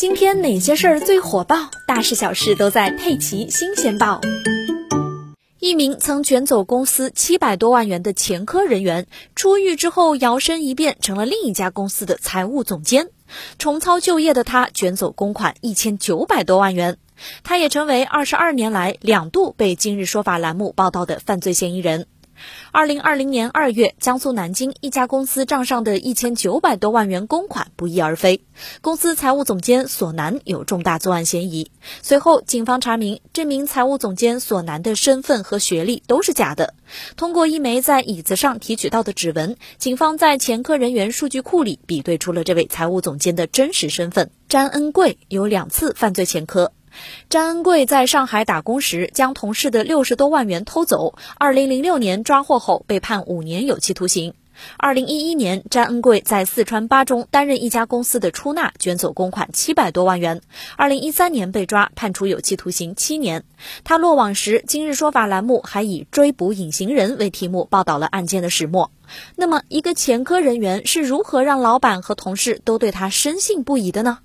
今天哪些事儿最火爆？大事小事都在《佩奇新鲜报》。一名曾卷走公司七百多万元的前科人员，出狱之后摇身一变成了另一家公司的财务总监。重操旧业的他，卷走公款一千九百多万元。他也成为二十二年来两度被《今日说法》栏目报道的犯罪嫌疑人。二零二零年二月，江苏南京一家公司账上的一千九百多万元公款不翼而飞，公司财务总监索南有重大作案嫌疑。随后，警方查明，这名财务总监索南的身份和学历都是假的。通过一枚在椅子上提取到的指纹，警方在前科人员数据库里比对出了这位财务总监的真实身份：詹恩贵有两次犯罪前科。张恩贵在上海打工时，将同事的六十多万元偷走。二零零六年抓获后，被判五年有期徒刑。二零一一年，张恩贵在四川巴中担任一家公司的出纳，卷走公款七百多万元。二零一三年被抓，判处有期徒刑七年。他落网时，今日说法栏目还以“追捕隐形人”为题目报道了案件的始末。那么，一个前科人员是如何让老板和同事都对他深信不疑的呢？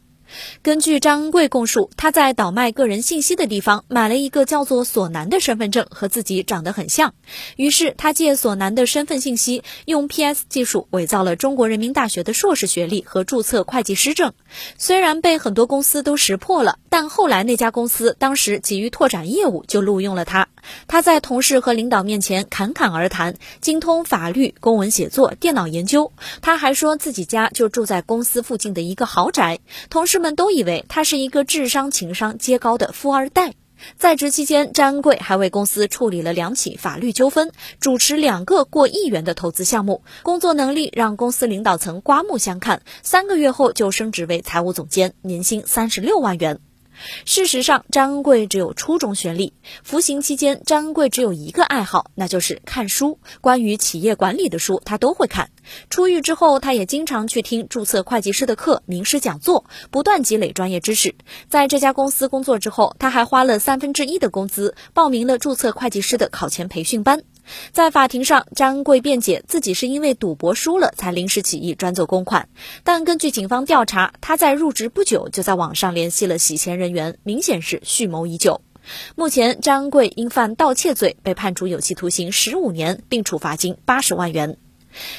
根据张恩贵供述，他在倒卖个人信息的地方买了一个叫做索南的身份证，和自己长得很像。于是他借索南的身份信息，用 PS 技术伪造了中国人民大学的硕士学历和注册会计师证。虽然被很多公司都识破了，但后来那家公司当时急于拓展业务，就录用了他。他在同事和领导面前侃侃而谈，精通法律、公文写作、电脑研究。他还说自己家就住在公司附近的一个豪宅。同事们都以为他是一个智商、情商皆高的富二代。在职期间，张贵还为公司处理了两起法律纠纷，主持两个过亿元的投资项目，工作能力让公司领导层刮目相看。三个月后就升职为财务总监，年薪三十六万元。事实上，张恩贵只有初中学历。服刑期间，张恩贵只有一个爱好，那就是看书。关于企业管理的书，他都会看。出狱之后，他也经常去听注册会计师的课、名师讲座，不断积累专业知识。在这家公司工作之后，他还花了三分之一的工资报名了注册会计师的考前培训班。在法庭上，张恩贵辩解自己是因为赌博输了才临时起意转走公款，但根据警方调查，他在入职不久就在网上联系了洗钱人员，明显是蓄谋已久。目前，张恩贵因犯盗窃罪被判处有期徒刑十五年，并处罚金八十万元。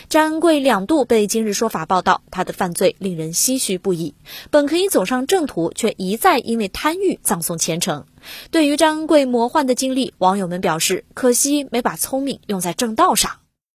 张恩贵两度被《今日说法》报道，他的犯罪令人唏嘘不已。本可以走上正途，却一再因为贪欲葬送前程。对于张恩贵魔幻的经历，网友们表示：可惜没把聪明用在正道上。